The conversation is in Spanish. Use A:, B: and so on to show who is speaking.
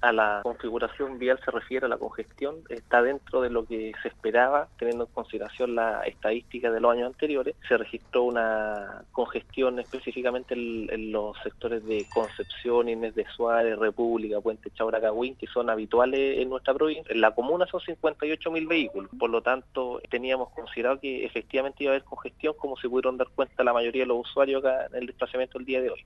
A: a la configuración vial se refiere a la congestión, está dentro de lo que se esperaba, teniendo en consideración la estadística de los años anteriores. Se registró una congestión específicamente en, los sectores de Concepción, Inés de Suárez, República, Puente Chauracagüín, que son habituales en nuestra provincia. En la comuna son 58 mil vehículos, por lo tanto teníamos considerado que efectivamente iba a haber congestión, como se pudieron dar cuenta la mayoría de los usuarios acá en el desplazamiento el día de hoy.